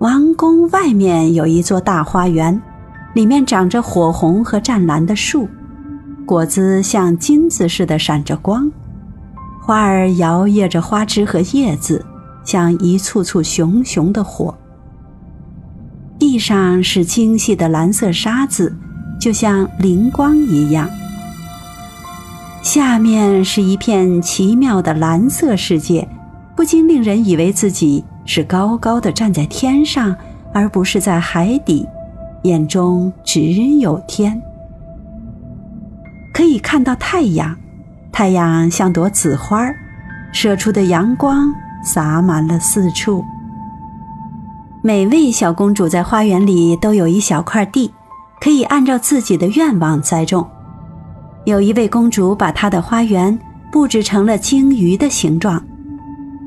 王宫外面有一座大花园，里面长着火红和湛蓝的树，果子像金子似的闪着光，花儿摇曳着花枝和叶子，像一簇簇熊熊的火。地上是精细的蓝色沙子，就像灵光一样。下面是一片奇妙的蓝色世界，不禁令人以为自己是高高的站在天上，而不是在海底，眼中只有天。可以看到太阳，太阳像朵紫花，射出的阳光洒满了四处。每位小公主在花园里都有一小块地，可以按照自己的愿望栽种。有一位公主把她的花园布置成了鲸鱼的形状，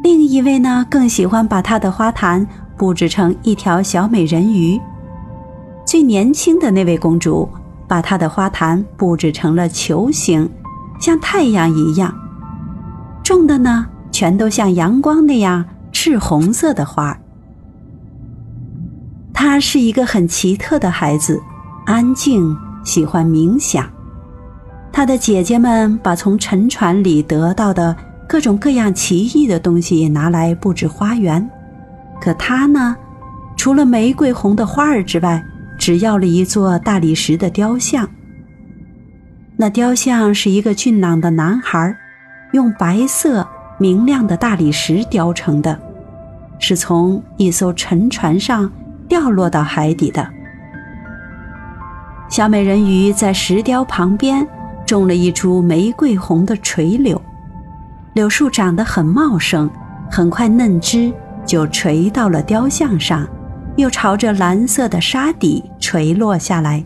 另一位呢更喜欢把她的花坛布置成一条小美人鱼。最年轻的那位公主把她的花坛布置成了球形，像太阳一样。种的呢全都像阳光那样赤红色的花。她是一个很奇特的孩子，安静，喜欢冥想。他的姐姐们把从沉船里得到的各种各样奇异的东西拿来布置花园，可他呢，除了玫瑰红的花儿之外，只要了一座大理石的雕像。那雕像是一个俊朗的男孩，用白色明亮的大理石雕成的，是从一艘沉船上掉落到海底的。小美人鱼在石雕旁边。种了一株玫瑰红的垂柳，柳树长得很茂盛，很快嫩枝就垂到了雕像上，又朝着蓝色的沙底垂落下来。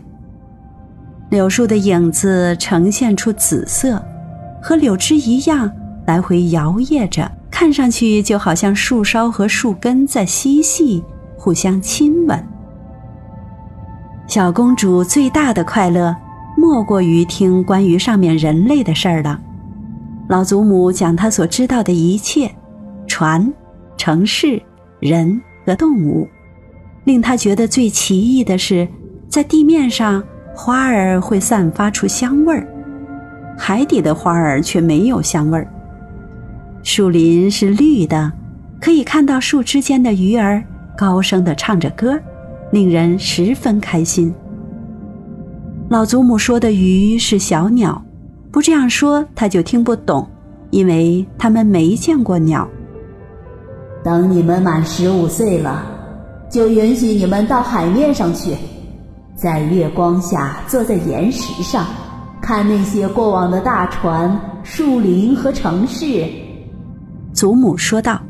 柳树的影子呈现出紫色，和柳枝一样来回摇曳着，看上去就好像树梢和树根在嬉戏，互相亲吻。小公主最大的快乐。莫过于听关于上面人类的事儿了。老祖母讲他所知道的一切，船、城市、人和动物。令他觉得最奇异的是，在地面上花儿会散发出香味儿，海底的花儿却没有香味儿。树林是绿的，可以看到树之间的鱼儿高声地唱着歌，令人十分开心。老祖母说的鱼是小鸟，不这样说他就听不懂，因为他们没见过鸟。等你们满十五岁了，就允许你们到海面上去，在月光下坐在岩石上，看那些过往的大船、树林和城市。祖母说道。